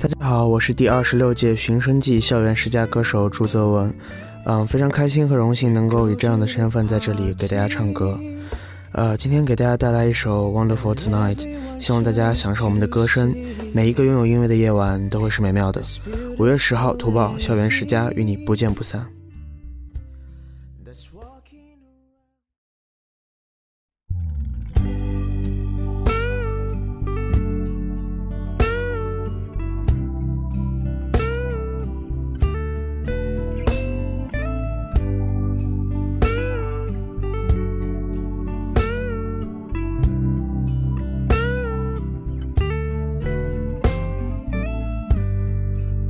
大家好，我是第二十六届寻声记校园十佳歌手朱泽文，嗯，非常开心和荣幸能够以这样的身份在这里给大家唱歌。呃，今天给大家带来一首《Wonderful Tonight》，希望大家享受我们的歌声。每一个拥有音乐的夜晚都会是美妙的。五月十号，图报校园十佳与你不见不散。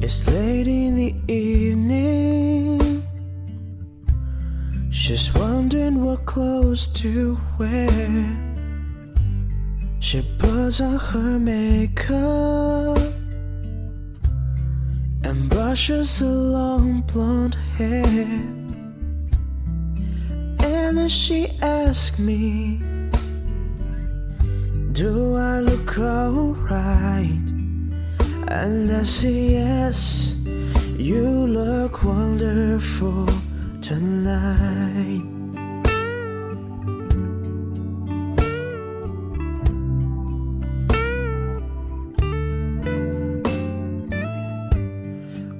It's late in the evening. She's wondering what clothes to wear. She puts on her makeup and brushes her long blonde hair. And then she asks me, Do I look alright? And I say yes, you look wonderful tonight.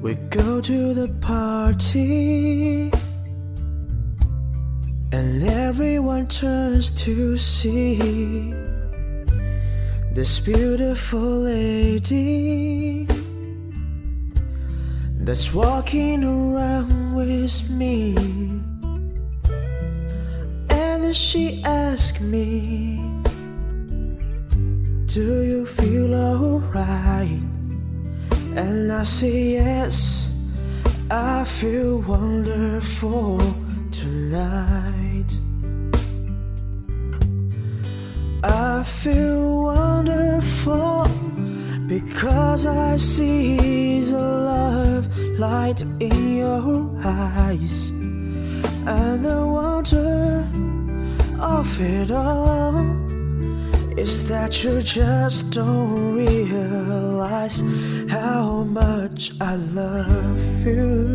We go to the party, and everyone turns to see this beautiful lady that's walking around with me. And then she asked me, Do you feel alright? And I say, Yes, I feel wonderful tonight. I feel wonderful because I see the love light in your eyes and the wonder of it all is that you just don't realize how much I love you.